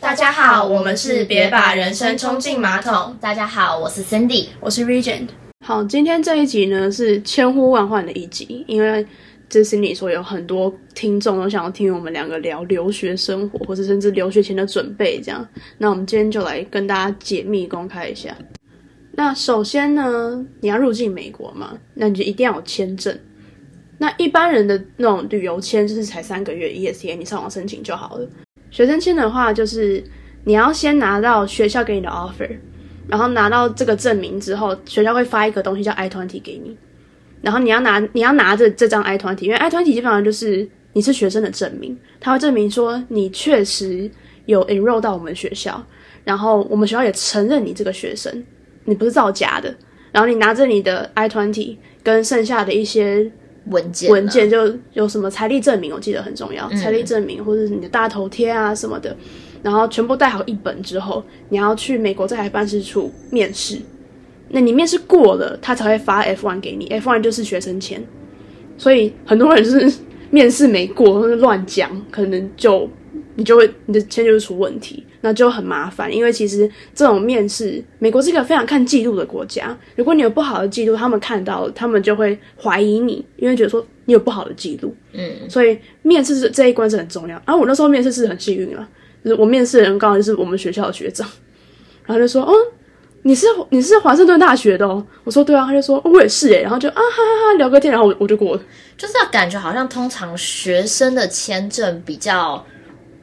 大家好，我们是别把人生冲进马桶。大家好，我是 Cindy，我是 Regent。好，今天这一集呢是千呼万唤的一集，因为这是你说有很多听众都想要听我们两个聊留学生活，或者甚至留学前的准备这样。那我们今天就来跟大家解密公开一下。那首先呢，你要入境美国嘛，那你就一定要有签证。那一般人的那种旅游签就是才三个月 ESTA，你上网申请就好了。学生签的话，就是你要先拿到学校给你的 offer，然后拿到这个证明之后，学校会发一个东西叫 I twenty 给你，然后你要拿你要拿着这张 I twenty，因为 I twenty 基本上就是你是学生的证明，它会证明说你确实有 enroll 到我们学校，然后我们学校也承认你这个学生，你不是造假的，然后你拿着你的 I twenty 跟剩下的一些。文件文件就有什么财力证明，我记得很重要，财力证明或者是你的大头贴啊什么的，然后全部带好一本之后，你要去美国在台办事处面试。那你面试过了，他才会发 F one 给你，F one 就是学生签。所以很多人就是 面试没过，或者乱讲，可能就你就会你的签就会出问题。那就很麻烦，因为其实这种面试，美国是一个非常看记录的国家。如果你有不好的记录，他们看到，他们就会怀疑你，因为觉得说你有不好的记录。嗯，所以面试这这一关是很重要。啊，我那时候面试是很幸运了，就是我面试的人刚好就是我们学校的学长，然后就说：“哦，你是你是华盛顿大学的哦。”我说：“对啊。”他就说：“我也是诶。”然后就啊哈哈哈聊个天，然后我我就过了。就是要感觉好像通常学生的签证比较。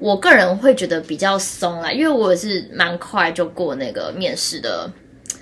我个人会觉得比较松啦，因为我也是蛮快就过那个面试的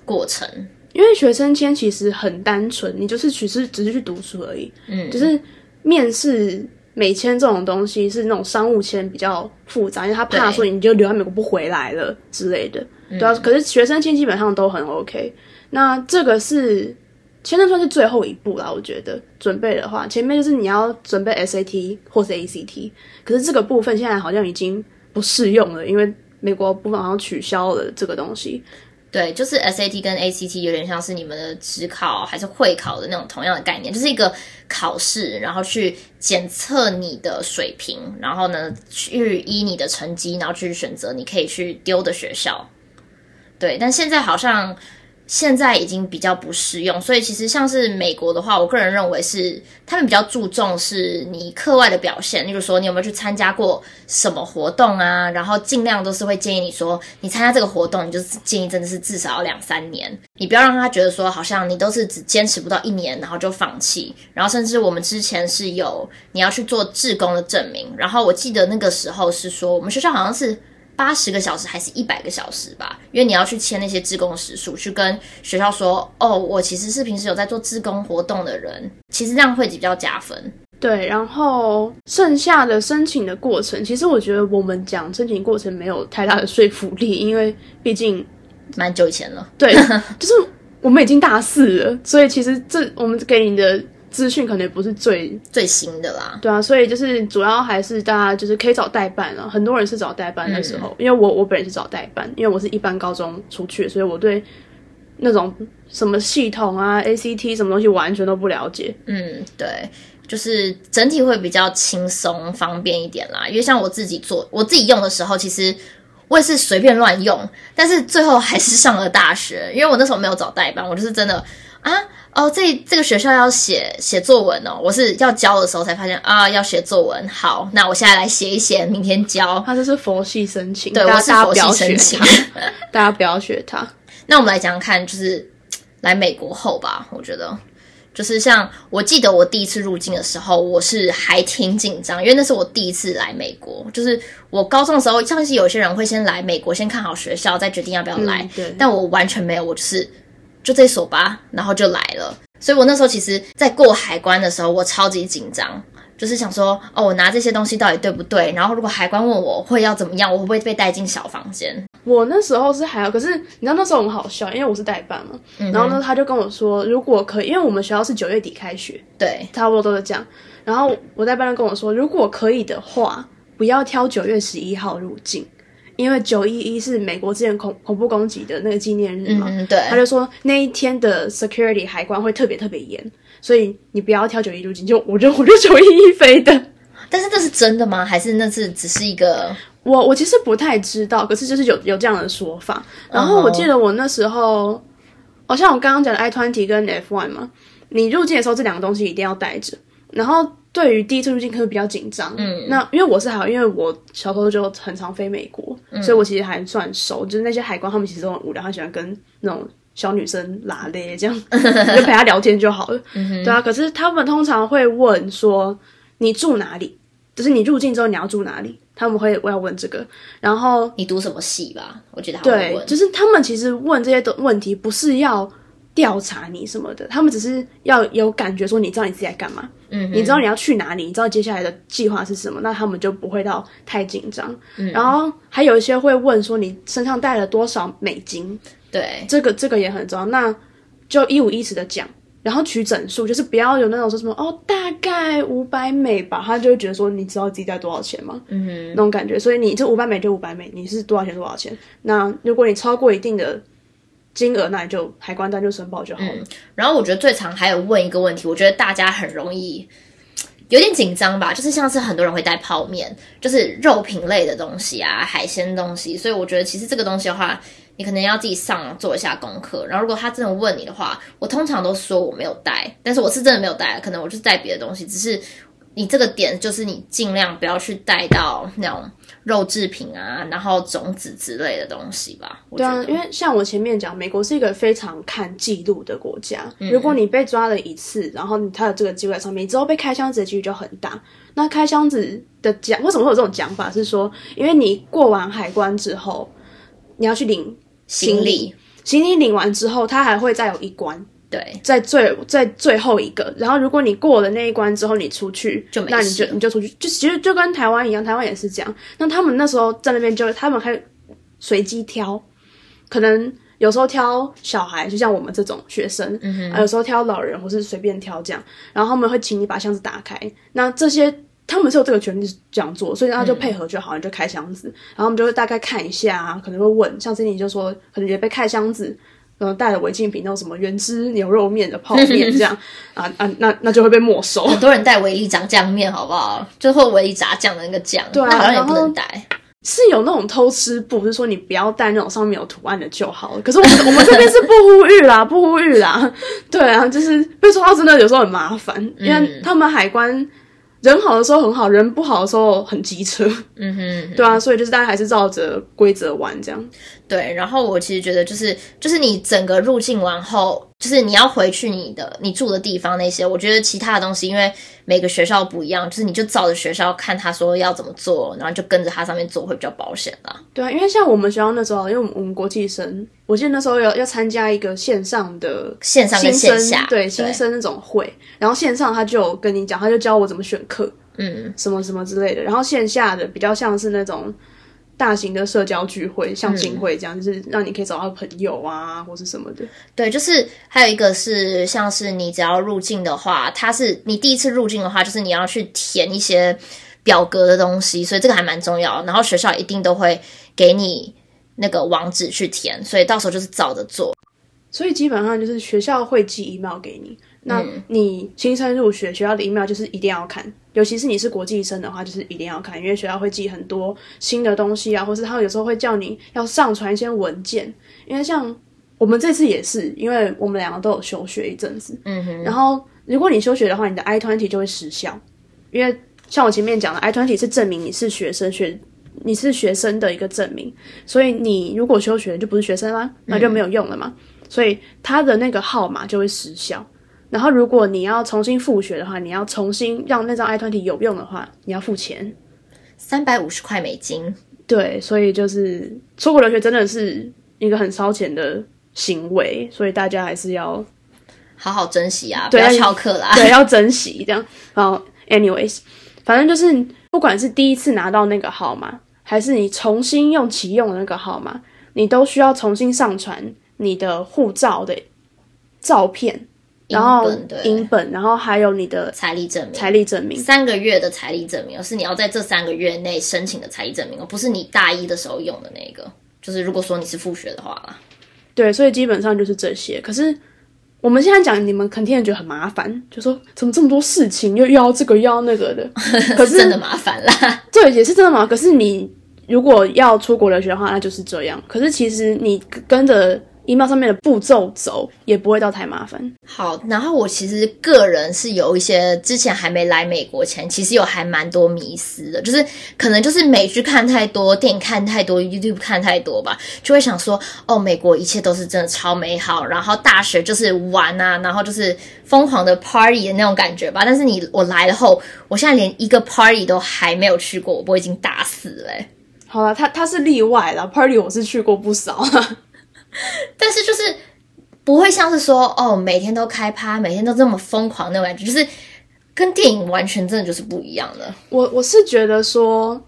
过程。因为学生签其实很单纯，你就是只是只是去读书而已。嗯，就是面试美签这种东西是那种商务签比较复杂，因为他怕说你就留在美国不回来了之类的。对啊，可是学生签基本上都很 OK。那这个是。签证算是最后一步啦，我觉得准备的话，前面就是你要准备 SAT 或是 ACT，可是这个部分现在好像已经不适用了，因为美国部分好像取消了这个东西。对，就是 SAT 跟 ACT 有点像是你们的职考还是会考的那种同样的概念，就是一个考试，然后去检测你的水平，然后呢去依你的成绩，然后去选择你可以去丢的学校。对，但现在好像。现在已经比较不适用，所以其实像是美国的话，我个人认为是他们比较注重是你课外的表现，例如说你有没有去参加过什么活动啊，然后尽量都是会建议你说你参加这个活动，你就建议真的是至少要两三年，你不要让他觉得说好像你都是只坚持不到一年，然后就放弃，然后甚至我们之前是有你要去做志工的证明，然后我记得那个时候是说我们学校好像是。八十个小时还是一百个小时吧，因为你要去签那些志工时数，去跟学校说，哦，我其实是平时有在做志工活动的人，其实这样会比较加分。对，然后剩下的申请的过程，其实我觉得我们讲申请过程没有太大的说服力，因为毕竟蛮久以前了。对，就是我们已经大四了，所以其实这我们给你的。资讯可能也不是最最新的啦，对啊，所以就是主要还是大家就是可以找代办啊。很多人是找代办的时候，因为我我本人是找代办，因为我是一般高中出去，所以我对那种什么系统啊、ACT 什么东西完全都不了解。嗯，对，就是整体会比较轻松方便一点啦。因为像我自己做我自己用的时候，其实我也是随便乱用，但是最后还是上了大学，因为我那时候没有找代办，我就是真的啊。哦，这这个学校要写写作文哦，我是要教的时候才发现啊，要写作文。好，那我现在来写一写，明天教。他这是佛系申请，对，我是佛系申请，大家不要学他。那我们来讲讲看，就是来美国后吧，我觉得就是像我记得我第一次入境的时候，我是还挺紧张，因为那是我第一次来美国。就是我高中的时候，像是有些人会先来美国，先看好学校，再决定要不要来。对，但我完全没有，我就是。就这所吧，然后就来了。所以我那时候其实，在过海关的时候，我超级紧张，就是想说，哦，我拿这些东西到底对不对？然后如果海关问我会要怎么样，我会不会被带进小房间？我那时候是还好，可是你知道那时候很好笑，因为我是代办嘛。然后呢，他就跟我说，如果可以，因为我们学校是九月底开学，对，差不多都是这样。然后我代办跟我说，如果可以的话，不要挑九月十一号入境。因为九一一是美国之前恐恐怖攻击的那个纪念日嘛，嗯，对，他就说那一天的 security 海关会特别特别严，所以你不要挑九一入境，就我就 我就九一一飞的。但是这是真的吗？还是那是只是一个？我我其实不太知道，可是就是有有这样的说法。然后我记得我那时候，哦，像我刚刚讲的 i twenty 跟 f one 嘛，你入境的时候这两个东西一定要带着。然后对于第一次入境可能比较紧张，嗯，那因为我是还好，因为我小时候就很常飞美国，所以我其实还算熟。就是那些海关他们其实都很无聊，他喜欢跟那种小女生拉咧这样，就陪他聊天就好了，对啊。可是他们通常会问说你住哪里，就是你入境之后你要住哪里。他们会我要问这个，然后你读什么系吧？我觉得对，就是他们其实问这些的问题不是要调查你什么的，他们只是要有感觉说你知道你自己在干嘛，嗯，你知道你要去哪里，你知道接下来的计划是什么，那他们就不会到太紧张。然后还有一些会问说你身上带了多少美金，对，这个这个也很重要，那就一五一十的讲。然后取整数，就是不要有那种说什么哦，大概五百美吧，他就会觉得说你知道自己带多少钱吗？嗯哼，那种感觉。所以你这五百美就五百美，你是多少钱多少钱？那如果你超过一定的金额，那你就海关单就申报就好了。然后我觉得最常还有问一个问题，我觉得大家很容易有点紧张吧，就是像是很多人会带泡面，就是肉品类的东西啊，海鲜东西。所以我觉得其实这个东西的话。你可能要自己上做一下功课，然后如果他真的问你的话，我通常都说我没有带，但是我是真的没有带，可能我就是带别的东西，只是你这个点就是你尽量不要去带到那种肉制品啊，然后种子之类的东西吧。对啊，因为像我前面讲，美国是一个非常看记录的国家，如果你被抓了一次，然后他的这个记录在上面，之后被开箱子的几率就很大。那开箱子的讲为什么会有这种讲法？是说因为你过完海关之后，你要去领。行李，行李领完之后，他还会再有一关，对，在最在最后一个。然后如果你过了那一关之后，你出去，就那你就你就出去，就其实就跟台湾一样，台湾也是这样。那他们那时候在那边就他们还随机挑，可能有时候挑小孩，就像我们这种学生，有时候挑老人，或是随便挑这样。然后他们会请你把箱子打开，那这些。他们是有这个权利这样做，所以他就配合就好，你就开箱子，然后我们就会大概看一下，可能会问，像这里就说可能也被开箱子，然后带了违禁品，那种什么原汁牛肉面的泡面这样，啊啊，那那就会被没收。很多人带维力炸酱面，好不好？最后唯一炸酱的那个酱，对啊，好像也不能带。是有那种偷吃布，是说你不要带那种上面有图案的就好了。可是我们我们这边是不呼吁啦，不呼吁啦。对啊，就是被抓到真的有时候很麻烦，因为他们海关。人好的时候很好，人不好的时候很机车，嗯哼，对啊，所以就是大家还是照着规则玩这样。对，然后我其实觉得就是就是你整个入境完后，就是你要回去你的你住的地方那些，我觉得其他的东西，因为每个学校不一样，就是你就照着学校看他说要怎么做，然后就跟着他上面做会比较保险啦。对啊，因为像我们学校那时候，因为我们国际生，我记得那时候要要参加一个线上的线上跟线下对新生那种会，然后线上他就跟你讲，他就教我怎么选课，嗯，什么什么之类的，然后线下的比较像是那种。大型的社交聚会，像金会这样，就是让你可以找到朋友啊，或是什么的。对，就是还有一个是，像是你只要入境的话，它是你第一次入境的话，就是你要去填一些表格的东西，所以这个还蛮重要。然后学校一定都会给你那个网址去填，所以到时候就是照着做。所以基本上就是学校会寄 email 给你。那你新生入学，学校的 email 就是一定要看，尤其是你是国际生的话，就是一定要看，因为学校会寄很多新的东西啊，或是他有时候会叫你要上传一些文件。因为像我们这次也是，因为我们两个都有休学一阵子，嗯哼。然后如果你休学的话，你的 i twenty 就会失效，因为像我前面讲的，i twenty 是证明你是学生学你是学生的一个证明，所以你如果休学就不是学生啦，那就没有用了嘛，所以他的那个号码就会失效。然后，如果你要重新复学的话，你要重新让那张 i twenty 有用的话，你要付钱，三百五十块美金。对，所以就是出国留学真的是一个很烧钱的行为，所以大家还是要好好珍惜啊，不要翘课啦。对，要珍惜这样。然后，anyways，反正就是不管是第一次拿到那个号码，还是你重新用启用的那个号码，你都需要重新上传你的护照的照片。然后本对银本，然后还有你的财力证明，财力证明。三个月的财力证明，是你要在这三个月内申请的财力证明，而不是你大一的时候用的那个。就是如果说你是复学的话啦，对，所以基本上就是这些。可是我们现在讲，你们肯定觉得很麻烦，就说怎么这么多事情，又要这个又要那个的。可是真的麻烦啦。对，也是真的嘛。可是你如果要出国留学的话，那就是这样。可是其实你跟着 email 上面的步骤走，也不会到太麻烦。好，然后我其实个人是有一些之前还没来美国前，其实有还蛮多迷思的，就是可能就是美剧看太多，电影看太多，YouTube 看太多吧，就会想说，哦，美国一切都是真的超美好，然后大学就是玩啊，然后就是疯狂的 party 的那种感觉吧。但是你我来了后，我现在连一个 party 都还没有去过，我已经打死了欸、好了，他他是例外了，party 我是去过不少。但是就是不会像是说哦，每天都开趴，每天都这么疯狂那种感觉，就是跟电影完全真的就是不一样的。我我是觉得说，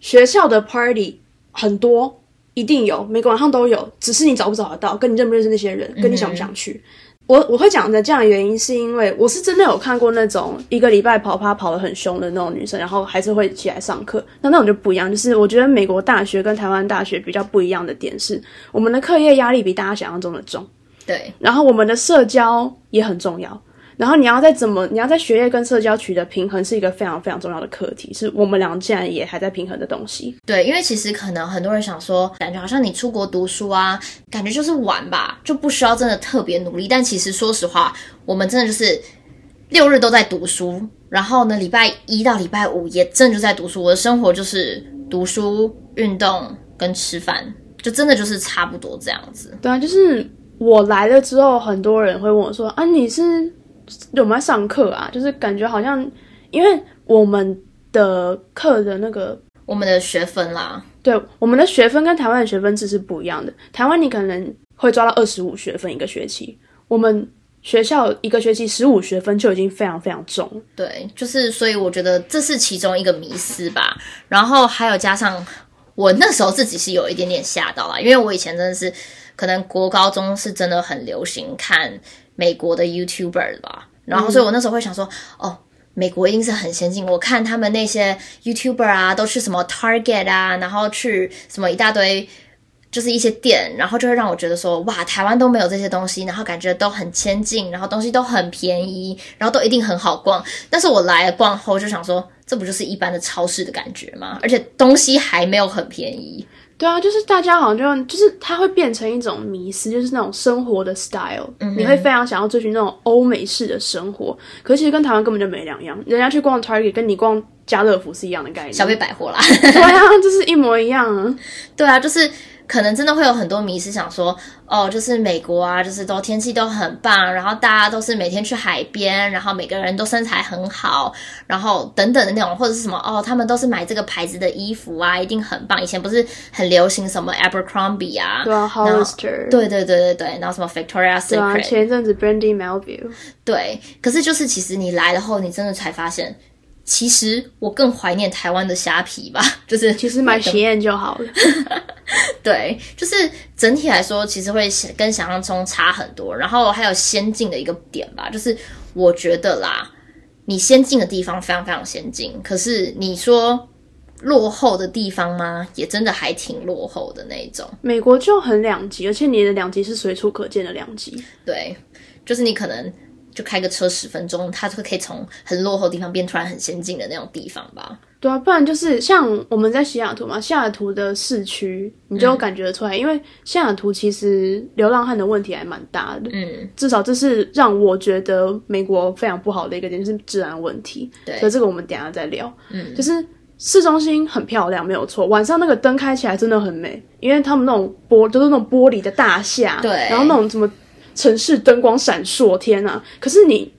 学校的 party 很多，一定有，每个晚上都有，只是你找不找得到，跟你认不认识那些人，跟你想不想去。我我会讲的这样的原因，是因为我是真的有看过那种一个礼拜跑趴跑得很凶的那种女生，然后还是会起来上课。那那种就不一样，就是我觉得美国大学跟台湾大学比较不一样的点是，我们的课业压力比大家想象中的重，对，然后我们的社交也很重要。然后你要在怎么，你要在学业跟社交取得平衡，是一个非常非常重要的课题，是我们俩现在也还在平衡的东西。对，因为其实可能很多人想说，感觉好像你出国读书啊，感觉就是玩吧，就不需要真的特别努力。但其实说实话，我们真的就是六日都在读书，然后呢，礼拜一到礼拜五也真的就在读书。我的生活就是读书、运动跟吃饭，就真的就是差不多这样子。对啊，就是我来了之后，很多人会问我说：“啊，你是有没有上课啊？”就是感觉好像，因为我们的课的那个，我们的学分啦，对我们的学分跟台湾的学分制是不一样的。台湾你可能会抓到二十五学分一个学期，我们学校一个学期十五学分就已经非常非常重。对，就是所以我觉得这是其中一个迷思吧。然后还有加上我那时候自己是有一点点吓到啦，因为我以前真的是可能国高中是真的很流行看美国的 YouTuber 吧，然后所以我那时候会想说，哦。美国一定是很先进，我看他们那些 YouTuber 啊，都去什么 Target 啊，然后去什么一大堆，就是一些店，然后就会让我觉得说，哇，台湾都没有这些东西，然后感觉都很先进，然后东西都很便宜，然后都一定很好逛。但是我来了逛后就想说，这不就是一般的超市的感觉吗？而且东西还没有很便宜。对啊，就是大家好像就就是它会变成一种迷思，就是那种生活的 style，、你会非常想要追寻那种欧美式的生活，可是其实跟台湾根本就没两样。人家去逛 Target 跟你逛家乐福是一样的概念，小贝百货啦，对啊，就是一模一样啊。对啊，就是可能真的会有很多迷思，想说哦，就是美国啊，就是都天气都很棒，然后大家都是每天去海边，然后每个人都身材很好，然后等等的那种，或者是什么哦，他们都是买这个牌子的衣服啊，一定很棒。以前不是很流行什么 Abercrombie 啊，对啊，Hollister，对对对对对，然后什么 Victoria 对啊，Secret，前一阵子 Brandy Melville，对，可是就是其实你来了后，你真的才发现，其实我更怀念台湾的虾皮吧，就是其实买喜宴就好了。对，就是整体来说，其实会跟想象中差很多。然后还有先进的一个点吧，就是我觉得啦，你先进的地方非常非常先进，可是你说落后的地方吗？也真的还挺落后的那一种。美国就很两极，而且你的两极是随处可见的两极。对，就是你可能就开个车十分钟，它就可以从很落后的地方变突然很先进的那种地方吧。对啊，不然就是像我们在西雅图嘛，西雅图的市区你就感觉得出来，因为西雅图其实流浪汉的问题还蛮大的。嗯，至少这是让我觉得美国非常不好的一个点，就是治安问题。对所以这个我们等一下再聊。嗯，就是市中心很漂亮，没有错，晚上那个灯开起来真的很美，因为他们那种玻就是那种玻璃的大厦，对然后那种什么城市灯光闪烁，天啊！可是你，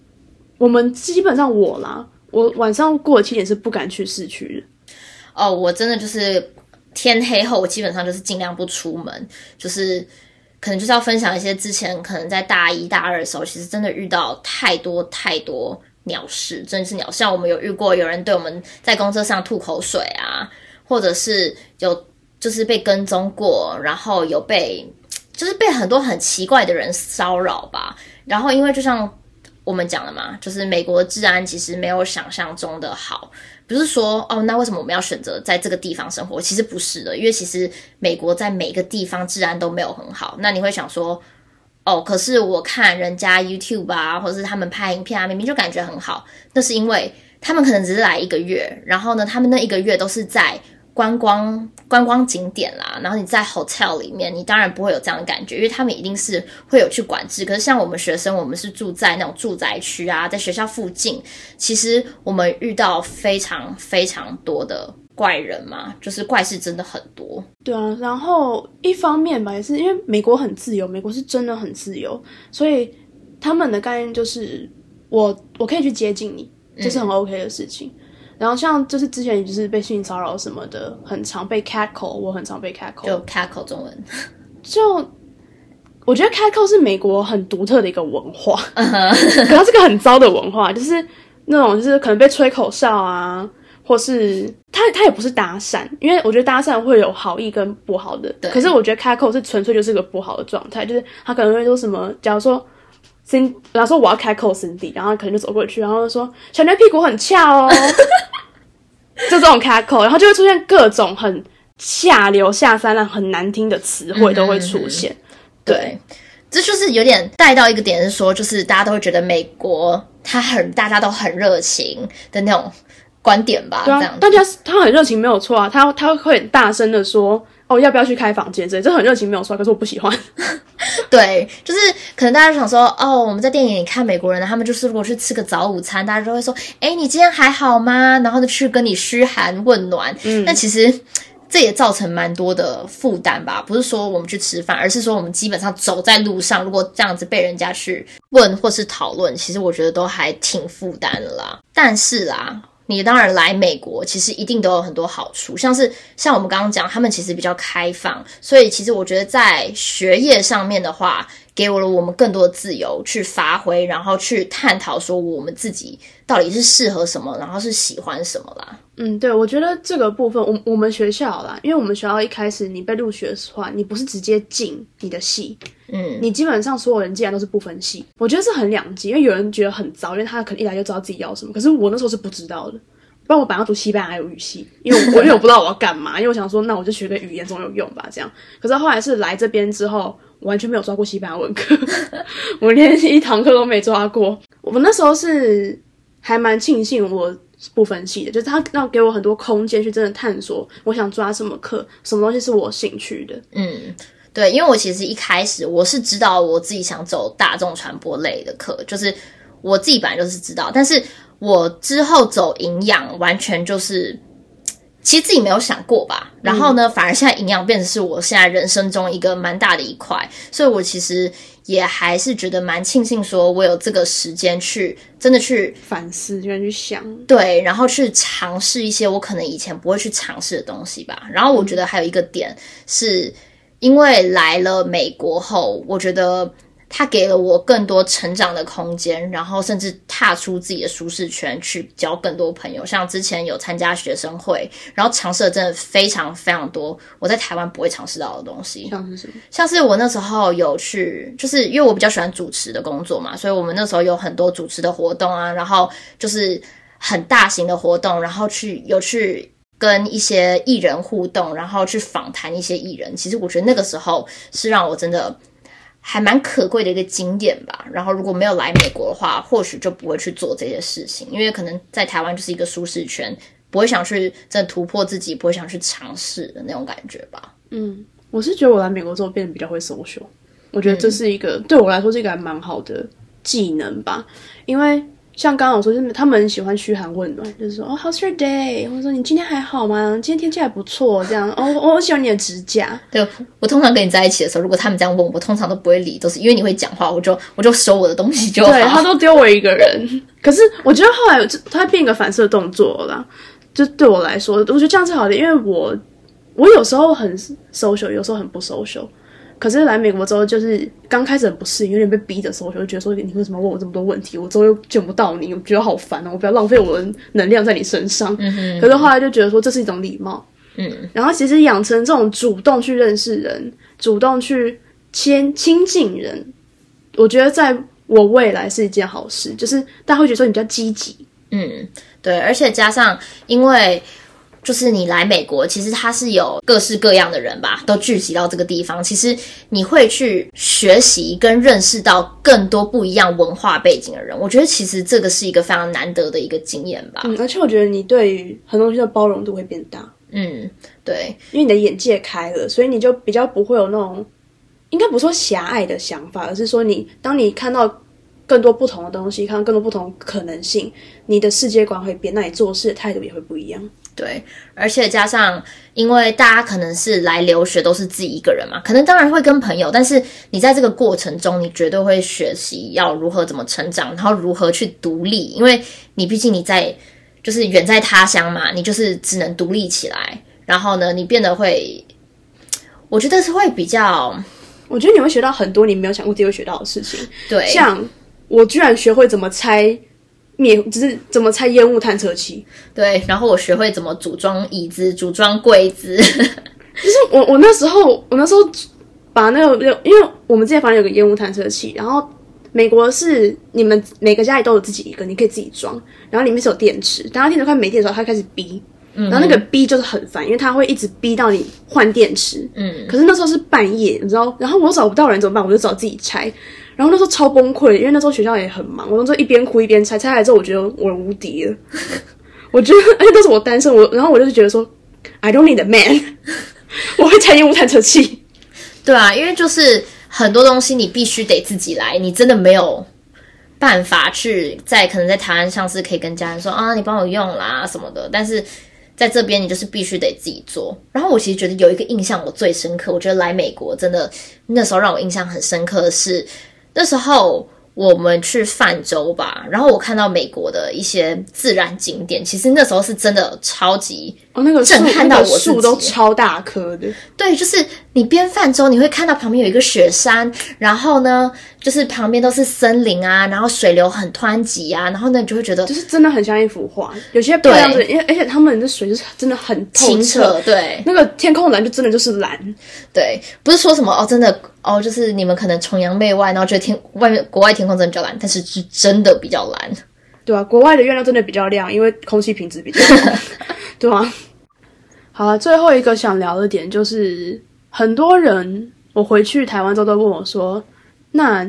我们基本上我啦，我晚上过了七点是不敢去市区的。哦，我真的就是天黑后，我基本上就是尽量不出门，就是可能就是要分享一些之前可能在大一大二的时候，其实真的遇到太多太多鸟事，真的是鸟事。像我们有遇过有人对我们在公车上吐口水啊，或者是有就是被跟踪过，然后有被。就是被很多很奇怪的人骚扰吧。然后因为就像我们讲的嘛，就是美国治安其实没有想象中的好。不是说哦，那为什么我们要选择在这个地方生活？其实不是的，因为其实美国在每个地方治安都没有很好。那你会想说，哦，可是我看人家 YouTube 啊，或者是他们拍影片啊，明明就感觉很好。那是因为他们可能只是来一个月，然后呢，他们那一个月都是在。观光观光景点啦，然后你在 hotel 里面，你当然不会有这样的感觉，因为他们一定是会有去管制。可是像我们学生，我们是住在那种住宅区啊，在学校附近，其实我们遇到非常非常多的怪人嘛，就是怪事真的很多。对啊，然后一方面吧，也是因为美国很自由，美国是真的很自由，所以他们的概念就是我我可以去接近你，这是很 OK 的事情。然后像就是之前就是被性骚扰什么的，很常被 cat call，我很常被 cat call。就 cat call 中文，就我觉得 cat call 是美国很独特的一个文化，可它是个很糟的文化，就是那种就是可能被吹口哨啊，或是他他也不是搭讪，因为我觉得搭讪会有好意跟不好的，可是我觉得 cat call 是纯粹就是个不好的状态，就是他可能会说什么，假如说。C 然后说我要开口 Cindy，然后可能就走过去，然后就说小妞屁股很翘哦，就这种开口，然后就会出现各种很下流、下三滥、很难听的词汇都会出现。对，这就是有点带到一个点，是说就是大家都会觉得美国他很大家都很热情的那种观点吧？对啊，大家他很热情没有错啊，他他会很大声的说。哦，要不要去开房间？这这很热情，没有错。可是我不喜欢。对，就是可能大家想说，哦，我们在电影里看美国人，他们就是如果去吃个早午餐，大家都会说，哎，你今天还好吗？然后就去跟你嘘寒问暖。嗯，那其实这也造成蛮多的负担吧。不是说我们去吃饭，而是说我们基本上走在路上，如果这样子被人家去问或是讨论，其实我觉得都还挺负担的啦。但是啦。你当然来美国，其实一定都有很多好处，像是像我们刚刚讲，他们其实比较开放，所以其实我觉得在学业上面的话，给我了我们更多的自由去发挥，然后去探讨说我们自己到底是适合什么，然后是喜欢什么啦。嗯，对，我觉得这个部分，我我们学校啦，因为我们学校一开始你被录取的话，你不是直接进你的系，嗯，你基本上所有人进来都是不分系，我觉得是很两极，因为有人觉得很糟，因为他可能一来就知道自己要什么，可是我那时候是不知道的，不然我本来要读西班牙语系，因为我 因为我不知道我要干嘛，因为我想说那我就学个语言总有用吧，这样，可是后来是来这边之后，完全没有抓过西班牙文课，我连一堂课都没抓过，我那时候是还蛮庆幸我。不分系的，就是他要给我很多空间去真的探索，我想抓什么课，什么东西是我兴趣的。嗯，对，因为我其实一开始我是知道我自己想走大众传播类的课，就是我自己本来就是知道，但是我之后走营养，完全就是。其实自己没有想过吧，然后呢，反而现在营养变成是我现在人生中一个蛮大的一块，所以我其实也还是觉得蛮庆幸，说我有这个时间去真的去反思，就去想，对，然后去尝试一些我可能以前不会去尝试的东西吧。然后我觉得还有一个点是，因为来了美国后，我觉得。他给了我更多成长的空间，然后甚至踏出自己的舒适圈，去交更多朋友。像之前有参加学生会，然后尝试了真的非常非常多我在台湾不会尝试到的东西。像是什么？像是我那时候有去，就是因为我比较喜欢主持的工作嘛，所以我们那时候有很多主持的活动啊，然后就是很大型的活动，然后去有去跟一些艺人互动，然后去访谈一些艺人。其实我觉得那个时候是让我真的。还蛮可贵的一个景点吧。然后如果没有来美国的话，或许就不会去做这些事情，因为可能在台湾就是一个舒适圈，不会想去真的突破自己，不会想去尝试的那种感觉吧。嗯，我是觉得我来美国之后变得比较会 social，我觉得这是一个对我来说是一个还蛮好的技能吧，因为。像刚刚我说，就是他们很喜欢嘘寒问暖，就是说哦，How's your day？或者说你今天还好吗？今天天气还不错，这样哦，我喜欢你的指甲。对，我通常跟你在一起的时候，如果他们这样问我，通常都不会理，都是因为你会讲话，我就我就收我的东西就好。对他都丢我一个人。可是我觉得后来他变一个反射动作了，就对我来说，我觉得这样是好的，因为我我有时候很 social，有时候很不 social。可是来美国之后，就是刚开始很不适应，有点被逼的时候，我就觉得说你为什么问我这么多问题？我之后又见不到你，我觉得好烦哦！我不要浪费我的能量在你身上。可是后来就觉得说这是一种礼貌。嗯，然后其实养成这种主动去认识人、主动去亲亲近人，我觉得在我未来是一件好事，就是大家会觉得说你比较积极。嗯，对，而且加上因为。就是你来美国，其实它是有各式各样的人吧，都聚集到这个地方。其实你会去学习跟认识到更多不一样文化背景的人。我觉得其实这个是一个非常难得的一个经验吧。嗯，而且我觉得你对于很多东西的包容度会变大。嗯，对，因为你的眼界开了，所以你就比较不会有那种，应该不说狭隘的想法，而是说你当你看到更多不同的东西，看到更多不同可能性，你的世界观会变，那你做事的态度也会不一样。对，而且加上，因为大家可能是来留学都是自己一个人嘛，可能当然会跟朋友，但是你在这个过程中，你绝对会学习要如何怎么成长，然后如何去独立，因为你毕竟你在就是远在他乡嘛，你就是只能独立起来，然后呢，你变得会，我觉得是会比较，我觉得你会学到很多你没有想过自己会学到的事情。对，像我居然学会怎么拆。灭就是怎么拆烟雾探测器？对，然后我学会怎么组装椅子、组装柜子。就是我我那时候我那时候把那个，因为我们之前房间有个烟雾探测器，然后美国是你们每个家里都有自己一个，你可以自己装，然后里面是有电池，当它电池快没电的时候，它开始逼，然后那个逼就是很烦，因为它会一直逼到你换电池。嗯，可是那时候是半夜，你知道，然后我找不到人怎么办？我就找自己拆。然后那时候超崩溃，因为那时候学校也很忙，我那时候一边哭一边拆，拆来之后我觉得我无敌了，我觉得而且都是我单身，我然后我就是觉得说，I don't need a man，我会拆烟雾探测器。对啊，因为就是很多东西你必须得自己来，你真的没有办法去在可能在台湾上是可以跟家人说啊，你帮我用啦什么的，但是在这边你就是必须得自己做。然后我其实觉得有一个印象我最深刻，我觉得来美国真的那时候让我印象很深刻的是。那时候我们去泛舟吧，然后我看到美国的一些自然景点，其实那时候是真的超级哦，那个震撼到我树都超大棵的。对，就是你边泛舟，你会看到旁边有一个雪山，然后呢，就是旁边都是森林啊，然后水流很湍急啊，然后呢，你就会觉得就是真的很像一幅画。有些漂亮的，因为而且他们的水就是真的很清澈，对，那个天空蓝就真的就是蓝，对，不是说什么哦，真的。哦，就是你们可能崇洋媚外，然后觉得天外面国外天空真的比较蓝，但是是真的比较蓝，对啊，国外的月亮真的比较亮，因为空气品质比较好，对啊。好了，最后一个想聊的点就是，很多人我回去台湾之后都问我说：“那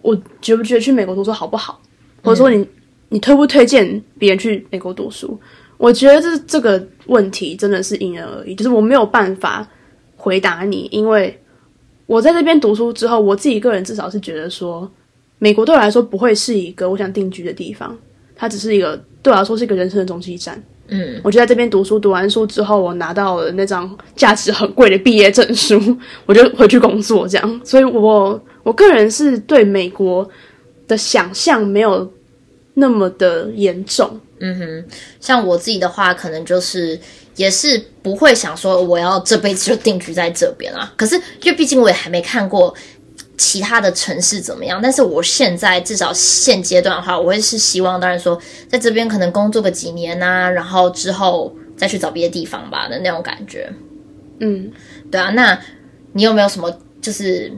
我觉不觉得去美国读书好不好？或者说你你推不推荐别人去美国读书？”我觉得这这个问题真的是因人而异，就是我没有办法回答你，因为。我在这边读书之后，我自己个人至少是觉得说，美国对我来说不会是一个我想定居的地方，它只是一个对我来说是一个人生的中继站。嗯，我就在这边读书，读完书之后，我拿到了那张价值很贵的毕业证书，我就回去工作，这样。所以，我我个人是对美国的想象没有那么的严重。嗯哼，像我自己的话，可能就是。也是不会想说我要这辈子就定居在这边啊。可是，因为毕竟我也还没看过其他的城市怎么样。但是我现在至少现阶段的话，我会是希望，当然说在这边可能工作个几年呐，然后之后再去找别的地方吧的那种感觉。嗯，对啊。那你有没有什么就是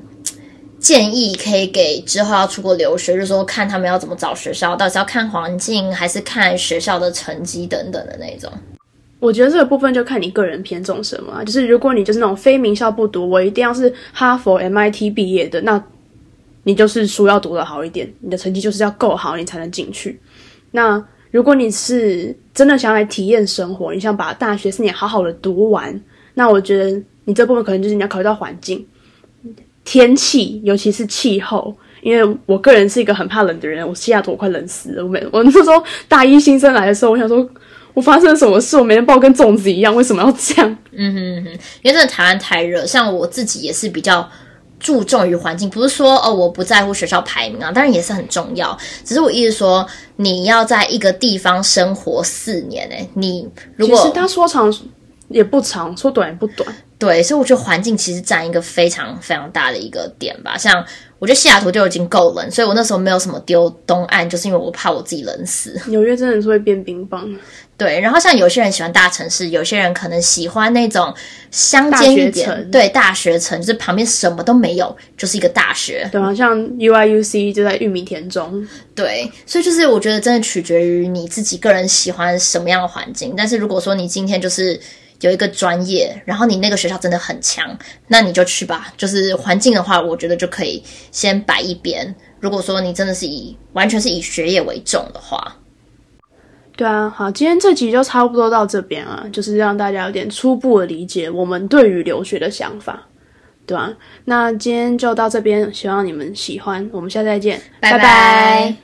建议可以给之后要出国留学，就是说看他们要怎么找学校，到底是要看环境，还是看学校的成绩等等的那种？我觉得这个部分就看你个人偏重什么。就是如果你就是那种非名校不读，我一定要是哈佛、MIT 毕业的，那你就是书要读的好一点，你的成绩就是要够好，你才能进去。那如果你是真的想来体验生活，你想把大学四年好好的读完，那我觉得你这部分可能就是你要考虑到环境、天气，尤其是气候。因为我个人是一个很怕冷的人，我西雅图我快冷死了。我每我那时候大一新生来的时候，我想说。我发生了什么事？我每天抱跟粽子一样，为什么要这样？嗯哼哼，因为真的台湾太热，像我自己也是比较注重于环境，不是说哦我不在乎学校排名啊，当然也是很重要。只是我意思说，你要在一个地方生活四年，哎，你如果他说长也不长，说短也不短，对，所以我觉得环境其实占一个非常非常大的一个点吧。像。我觉得西雅图就已经够冷，所以我那时候没有什么丢东岸，就是因为我怕我自己冷死。纽约真的是会变冰棒，对，然后像有些人喜欢大城市，有些人可能喜欢那种乡间一点，对，大学城就是旁边什么都没有，就是一个大学。对好，像 UIUC 就在玉米田中，对，所以就是我觉得真的取决于你自己个人喜欢什么样的环境。但是如果说你今天就是有一个专业，然后你那个学校真的很强，那你就去吧。就是环境的话，我觉得就可以先摆一边。如果说你真的是以完全是以学业为重的话，对啊，好，今天这集就差不多到这边啊，就是让大家有点初步的理解我们对于留学的想法，对吧、那今天就到这边，希望你们喜欢，我们下次再见，拜。拜拜